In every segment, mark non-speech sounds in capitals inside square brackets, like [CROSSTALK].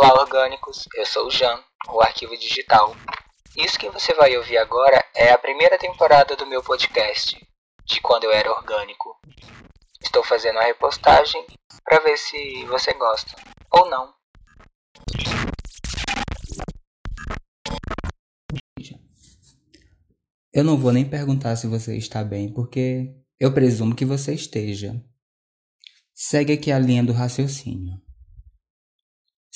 Olá, orgânicos! Eu sou o Jan, o Arquivo Digital. Isso que você vai ouvir agora é a primeira temporada do meu podcast, de quando eu era orgânico. Estou fazendo a repostagem para ver se você gosta ou não. Eu não vou nem perguntar se você está bem, porque eu presumo que você esteja. Segue aqui a linha do raciocínio.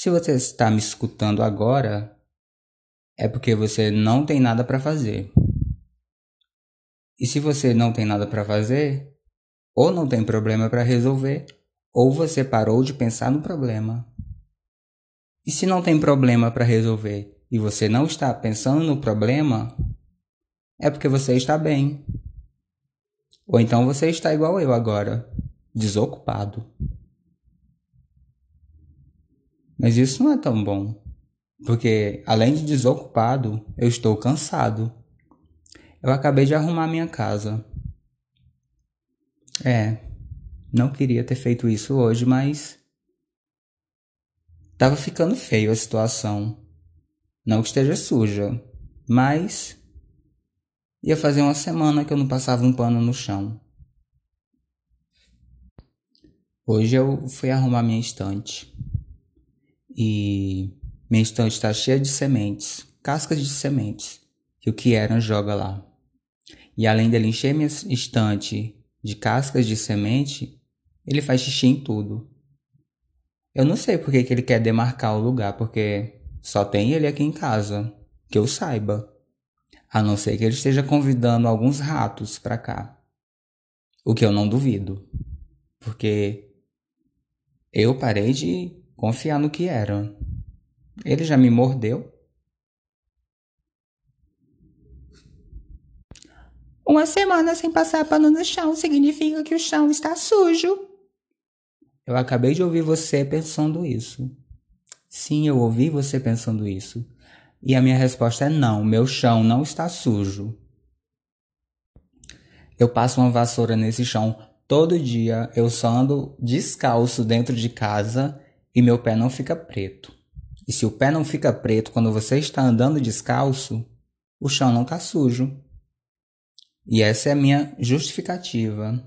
Se você está me escutando agora, é porque você não tem nada para fazer. E se você não tem nada para fazer, ou não tem problema para resolver, ou você parou de pensar no problema. E se não tem problema para resolver e você não está pensando no problema, é porque você está bem. Ou então você está igual eu agora, desocupado. Mas isso não é tão bom, porque além de desocupado, eu estou cansado. Eu acabei de arrumar minha casa. É, não queria ter feito isso hoje, mas. Tava ficando feio a situação. Não que esteja suja, mas. Ia fazer uma semana que eu não passava um pano no chão. Hoje eu fui arrumar minha estante e minha estante está cheia de sementes, cascas de sementes, que o Kieran joga lá. E além dele encher minha estante de cascas de semente, ele faz xixi em tudo. Eu não sei por que, que ele quer demarcar o lugar, porque só tem ele aqui em casa, que eu saiba. A não ser que ele esteja convidando alguns ratos para cá. O que eu não duvido. Porque eu parei de confiar no que era. Ele já me mordeu. Uma semana sem passar pano no chão significa que o chão está sujo. Eu acabei de ouvir você pensando isso. Sim, eu ouvi você pensando isso. E a minha resposta é não, meu chão não está sujo. Eu passo uma vassoura nesse chão todo dia, eu só ando descalço dentro de casa e meu pé não fica preto. E se o pé não fica preto quando você está andando descalço, o chão não está sujo. E essa é a minha justificativa.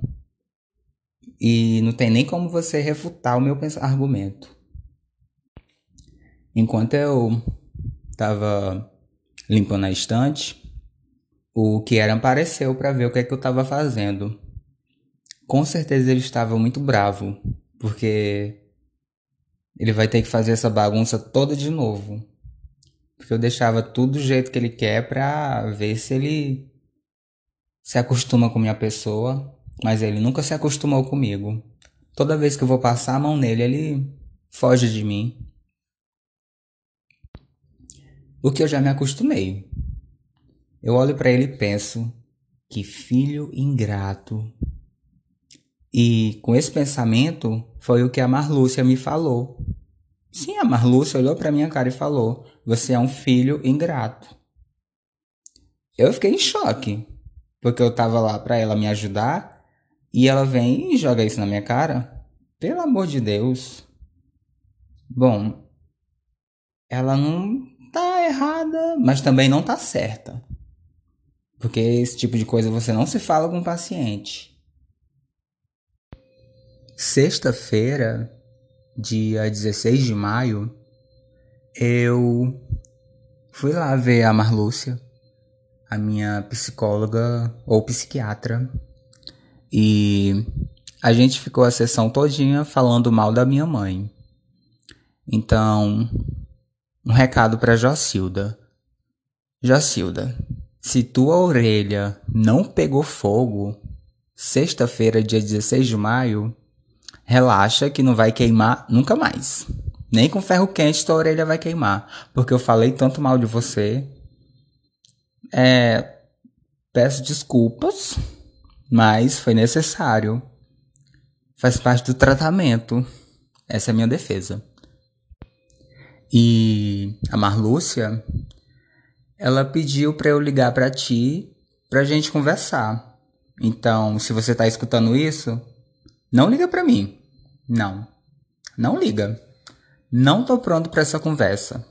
E não tem nem como você refutar o meu argumento. Enquanto eu estava limpando a estante, o Kieran apareceu para ver o que, é que eu estava fazendo. Com certeza ele estava muito bravo, porque ele vai ter que fazer essa bagunça toda de novo. Porque eu deixava tudo do jeito que ele quer pra ver se ele se acostuma com minha pessoa. Mas ele nunca se acostumou comigo. Toda vez que eu vou passar a mão nele, ele foge de mim. O que eu já me acostumei. Eu olho para ele e penso: que filho ingrato. E com esse pensamento foi o que a Marlúcia me falou. Sim, a Marlúcia olhou para minha cara e falou: Você é um filho ingrato. Eu fiquei em choque, porque eu tava lá para ela me ajudar e ela vem e joga isso na minha cara. Pelo amor de Deus. Bom, ela não tá errada, mas também não tá certa. Porque esse tipo de coisa você não se fala com o paciente. Sexta-feira, dia 16 de maio, eu fui lá ver a Marlúcia, a minha psicóloga ou psiquiatra, e a gente ficou a sessão todinha falando mal da minha mãe. Então, um recado para Jocilda. Jocilda, se tua orelha não pegou fogo, sexta-feira, dia 16 de maio, relaxa que não vai queimar nunca mais. Nem com ferro quente tua orelha vai queimar. Porque eu falei tanto mal de você. É, peço desculpas, mas foi necessário. Faz parte do tratamento. Essa é a minha defesa. E a Marlúcia, ela pediu para eu ligar para ti pra gente conversar. Então, se você tá escutando isso, não liga para mim. Não. Não liga. não tô pronto para essa conversa.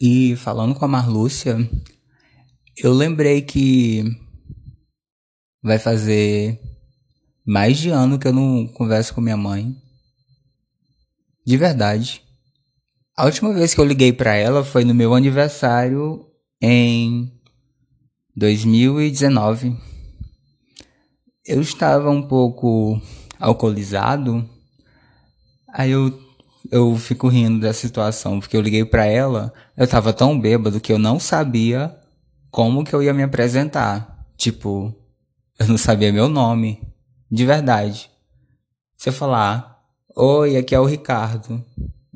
E falando com a Marlúcia, eu lembrei que vai fazer mais de ano que eu não converso com minha mãe. De verdade. A última vez que eu liguei para ela foi no meu aniversário em 2019. Eu estava um pouco alcoolizado. Aí eu eu fico rindo dessa situação, porque eu liguei para ela, eu tava tão bêbado que eu não sabia como que eu ia me apresentar. Tipo, eu não sabia meu nome, de verdade. Se eu falar, oi, aqui é o Ricardo,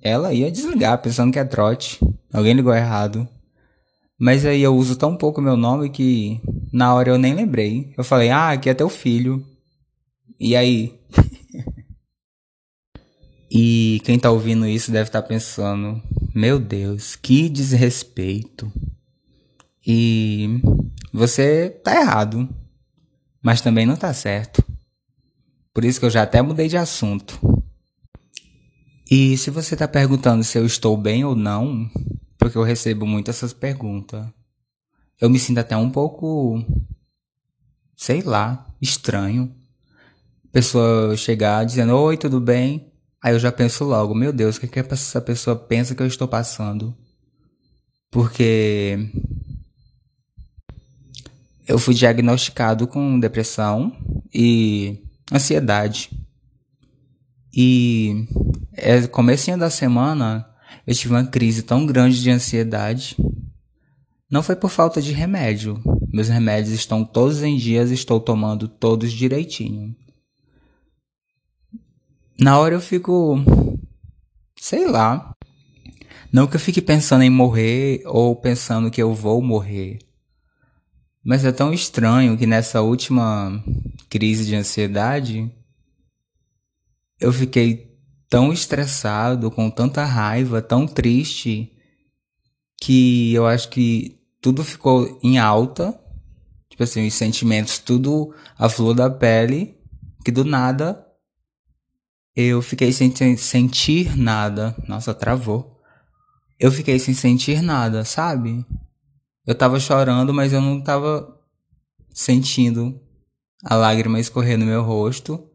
ela ia desligar pensando que é trote. Alguém ligou errado. Mas aí eu uso tão pouco meu nome que na hora eu nem lembrei. Eu falei, ah, aqui é teu filho. E aí? [LAUGHS] E quem tá ouvindo isso deve estar tá pensando: meu Deus, que desrespeito. E você tá errado, mas também não tá certo. Por isso que eu já até mudei de assunto. E se você tá perguntando se eu estou bem ou não, porque eu recebo muito essas perguntas, eu me sinto até um pouco, sei lá, estranho. Pessoa chegar dizendo: Oi, tudo bem? Aí eu já penso logo, meu Deus, o que, que essa pessoa pensa que eu estou passando? Porque eu fui diagnosticado com depressão e ansiedade. E é, comecinho da semana eu tive uma crise tão grande de ansiedade. Não foi por falta de remédio. Meus remédios estão todos em dias, estou tomando todos direitinho. Na hora eu fico. Sei lá. Não que eu fique pensando em morrer ou pensando que eu vou morrer. Mas é tão estranho que nessa última crise de ansiedade eu fiquei tão estressado, com tanta raiva, tão triste, que eu acho que tudo ficou em alta. Tipo assim, os sentimentos tudo à flor da pele, que do nada eu fiquei sem sentir nada. Nossa, travou. Eu fiquei sem sentir nada, sabe? Eu tava chorando, mas eu não tava sentindo a lágrima escorrer no meu rosto.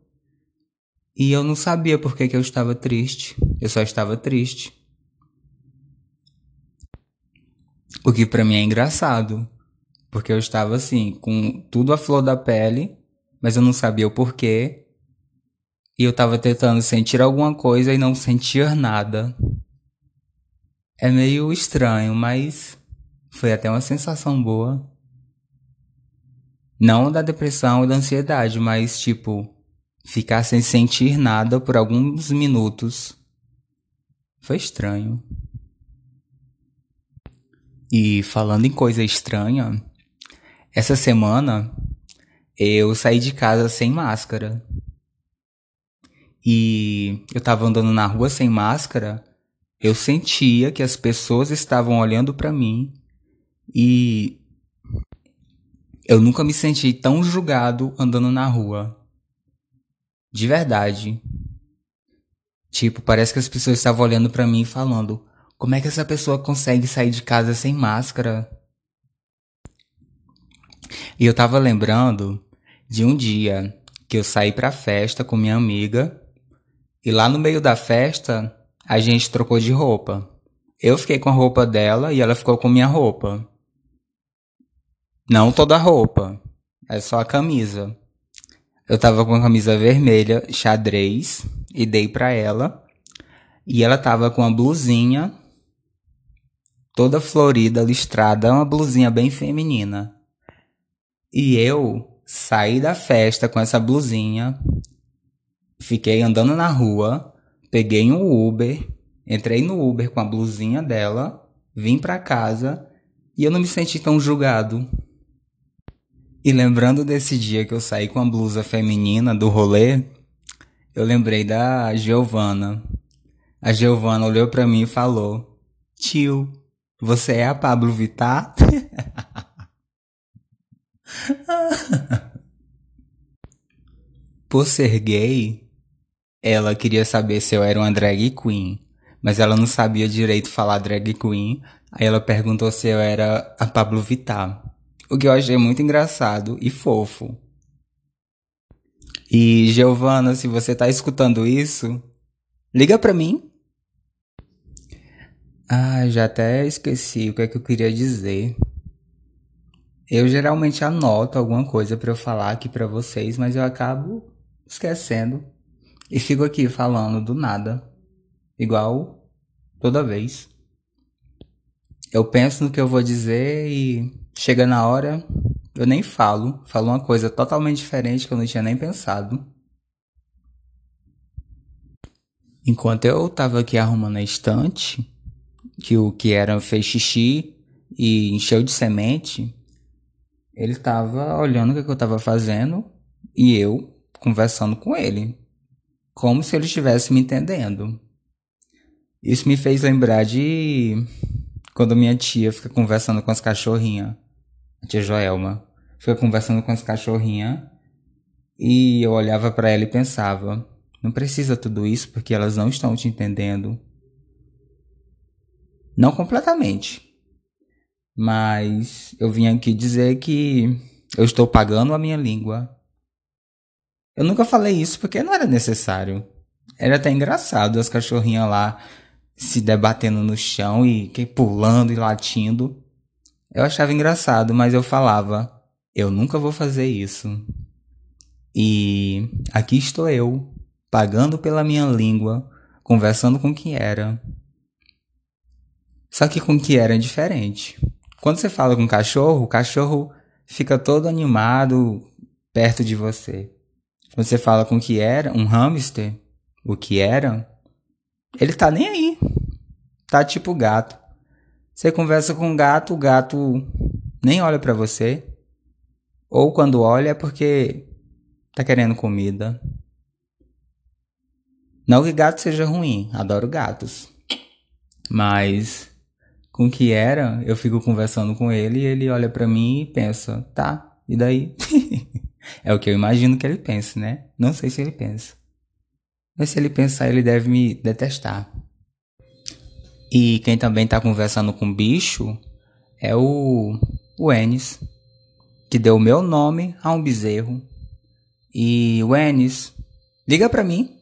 E eu não sabia por que, que eu estava triste. Eu só estava triste. O que para mim é engraçado. Porque eu estava assim, com tudo à flor da pele, mas eu não sabia o porquê. E eu tava tentando sentir alguma coisa e não sentir nada. É meio estranho, mas foi até uma sensação boa. Não da depressão e da ansiedade, mas tipo, ficar sem sentir nada por alguns minutos. Foi estranho. E falando em coisa estranha, essa semana eu saí de casa sem máscara e eu tava andando na rua sem máscara, eu sentia que as pessoas estavam olhando para mim e eu nunca me senti tão julgado andando na rua. De verdade. Tipo, parece que as pessoas estavam olhando para mim e falando: "Como é que essa pessoa consegue sair de casa sem máscara?" E eu tava lembrando de um dia que eu saí pra festa com minha amiga e lá no meio da festa, a gente trocou de roupa. Eu fiquei com a roupa dela e ela ficou com minha roupa. Não toda a roupa, é só a camisa. Eu tava com a camisa vermelha, xadrez, e dei pra ela. E ela tava com a blusinha toda florida, listrada, uma blusinha bem feminina. E eu saí da festa com essa blusinha, Fiquei andando na rua, peguei um Uber, entrei no Uber com a blusinha dela, vim pra casa e eu não me senti tão julgado. E lembrando desse dia que eu saí com a blusa feminina do rolê, eu lembrei da Giovana. A Giovana olhou para mim e falou: Tio, você é a Pablo Vittar? [LAUGHS] Por ser gay, ela queria saber se eu era uma drag queen, mas ela não sabia direito falar drag queen. Aí ela perguntou se eu era a Pablo Vittar. O que eu achei muito engraçado e fofo. E Giovana, se você tá escutando isso, liga pra mim. Ah, já até esqueci o que é que eu queria dizer. Eu geralmente anoto alguma coisa para eu falar aqui para vocês, mas eu acabo esquecendo e fico aqui falando do nada, igual toda vez. Eu penso no que eu vou dizer e chega na hora, eu nem falo, falo uma coisa totalmente diferente que eu não tinha nem pensado. Enquanto eu tava aqui arrumando a estante, que o que era fez xixi e encheu de semente, ele tava olhando o que eu tava fazendo e eu conversando com ele, como se ele estivesse me entendendo. Isso me fez lembrar de quando minha tia fica conversando com as cachorrinhas, a tia Joelma, fica conversando com as cachorrinhas e eu olhava para ela e pensava: não precisa tudo isso porque elas não estão te entendendo. Não completamente, mas eu vim aqui dizer que eu estou pagando a minha língua. Eu nunca falei isso porque não era necessário. Era até engraçado as cachorrinhas lá se debatendo no chão e pulando e latindo. Eu achava engraçado, mas eu falava: eu nunca vou fazer isso. E aqui estou eu, pagando pela minha língua, conversando com quem era. Só que com que era diferente. Quando você fala com o cachorro, o cachorro fica todo animado perto de você. Quando você fala com o que era, um hamster, o que era, ele tá nem aí. Tá tipo gato. Você conversa com um gato, o gato nem olha para você. Ou quando olha é porque tá querendo comida. Não que gato seja ruim, adoro gatos. Mas com o que era, eu fico conversando com ele e ele olha para mim e pensa, tá, e daí? [LAUGHS] é o que eu imagino que ele pense, né? Não sei se ele pensa. Mas se ele pensar, ele deve me detestar. E quem também tá conversando com o bicho é o, o Enes, que deu o meu nome a um bezerro. E o Enes, liga pra mim.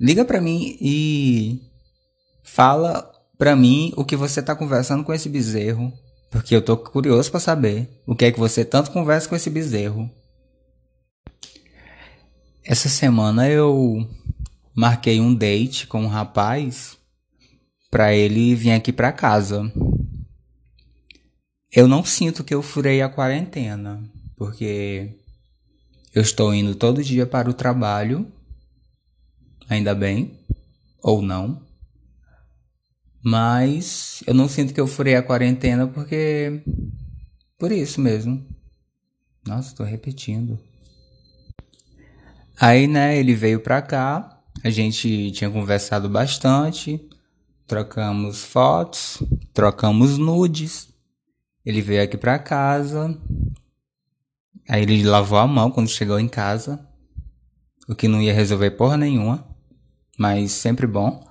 Liga pra mim e fala para mim o que você tá conversando com esse bezerro, porque eu tô curioso para saber o que é que você tanto conversa com esse bezerro. Essa semana eu marquei um date com um rapaz para ele vir aqui para casa. Eu não sinto que eu furei a quarentena, porque eu estou indo todo dia para o trabalho, ainda bem, ou não. Mas eu não sinto que eu furei a quarentena porque. Por isso mesmo. Nossa, tô repetindo. Aí, né, ele veio pra cá, a gente tinha conversado bastante, trocamos fotos, trocamos nudes. Ele veio aqui pra casa. Aí ele lavou a mão quando chegou em casa, o que não ia resolver porra nenhuma, mas sempre bom.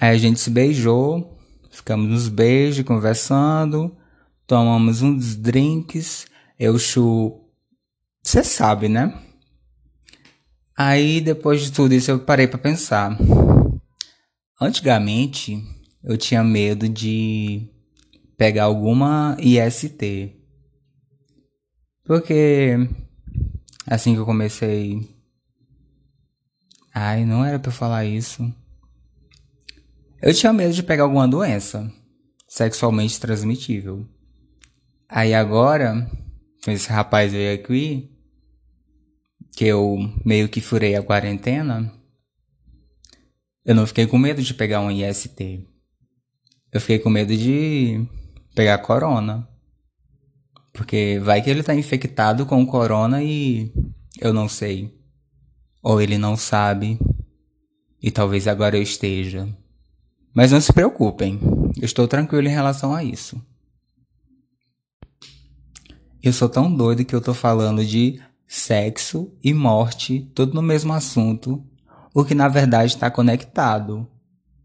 Aí a gente se beijou, ficamos nos beijos, conversando, tomamos uns drinks. Eu chu. Você sabe, né? Aí depois de tudo isso eu parei para pensar. Antigamente eu tinha medo de pegar alguma IST. Porque assim que eu comecei. Ai, não era pra eu falar isso. Eu tinha medo de pegar alguma doença sexualmente transmitível. Aí agora, com esse rapaz veio aqui, que eu meio que furei a quarentena, eu não fiquei com medo de pegar um IST. Eu fiquei com medo de pegar corona. Porque vai que ele tá infectado com corona e eu não sei. Ou ele não sabe. E talvez agora eu esteja. Mas não se preocupem, eu estou tranquilo em relação a isso. Eu sou tão doido que eu tô falando de sexo e morte, tudo no mesmo assunto, o que na verdade está conectado.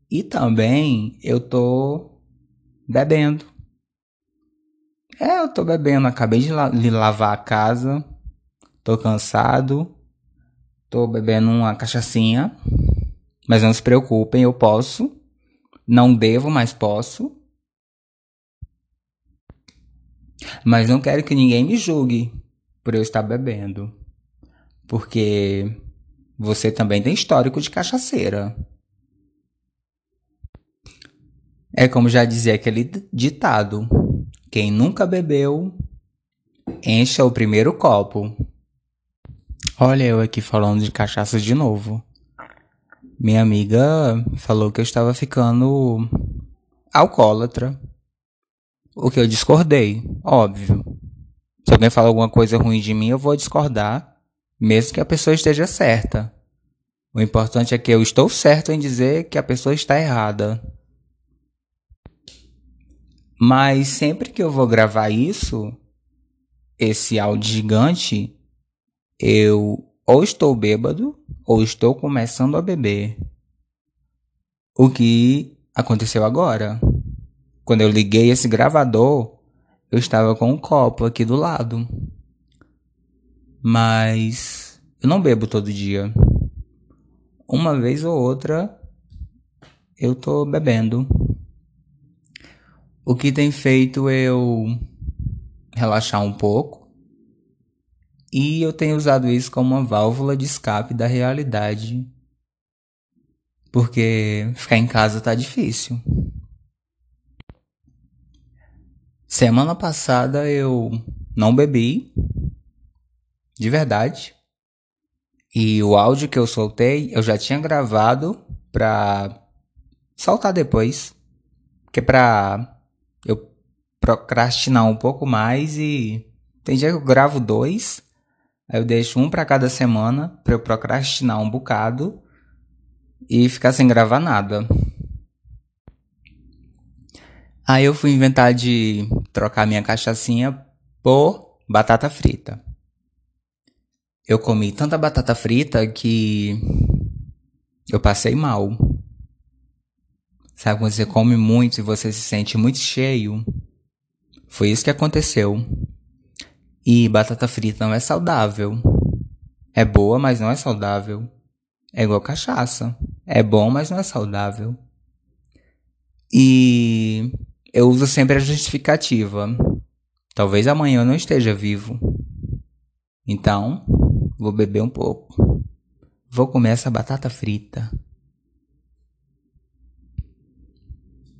E também eu tô bebendo. É, eu tô bebendo, acabei de, la de lavar a casa, tô cansado, tô bebendo uma cachaçinha, mas não se preocupem, eu posso, não devo, mas posso. Mas não quero que ninguém me julgue por eu estar bebendo. Porque você também tem histórico de cachaceira. É como já dizia aquele ditado: quem nunca bebeu, encha o primeiro copo. Olha eu aqui falando de cachaça de novo. Minha amiga falou que eu estava ficando alcoólatra. O que eu discordei, óbvio. Se alguém fala alguma coisa ruim de mim, eu vou discordar, mesmo que a pessoa esteja certa. O importante é que eu estou certo em dizer que a pessoa está errada. Mas sempre que eu vou gravar isso, esse áudio gigante, eu ou estou bêbado ou estou começando a beber. O que aconteceu agora? Quando eu liguei esse gravador, eu estava com um copo aqui do lado. Mas eu não bebo todo dia. Uma vez ou outra eu tô bebendo. O que tem feito eu relaxar um pouco. E eu tenho usado isso como uma válvula de escape da realidade. Porque ficar em casa tá difícil. Semana passada eu não bebi, de verdade. E o áudio que eu soltei eu já tinha gravado pra soltar depois. Que é pra eu procrastinar um pouco mais e tem dia que eu gravo dois, aí eu deixo um para cada semana pra eu procrastinar um bocado e ficar sem gravar nada. Aí eu fui inventar de trocar minha cachaçinha por batata frita. Eu comi tanta batata frita que eu passei mal. Sabe quando você come muito e você se sente muito cheio? Foi isso que aconteceu. E batata frita não é saudável. É boa, mas não é saudável. É igual cachaça. É bom, mas não é saudável. E eu uso sempre a justificativa. Talvez amanhã eu não esteja vivo. Então, vou beber um pouco. Vou comer essa batata frita.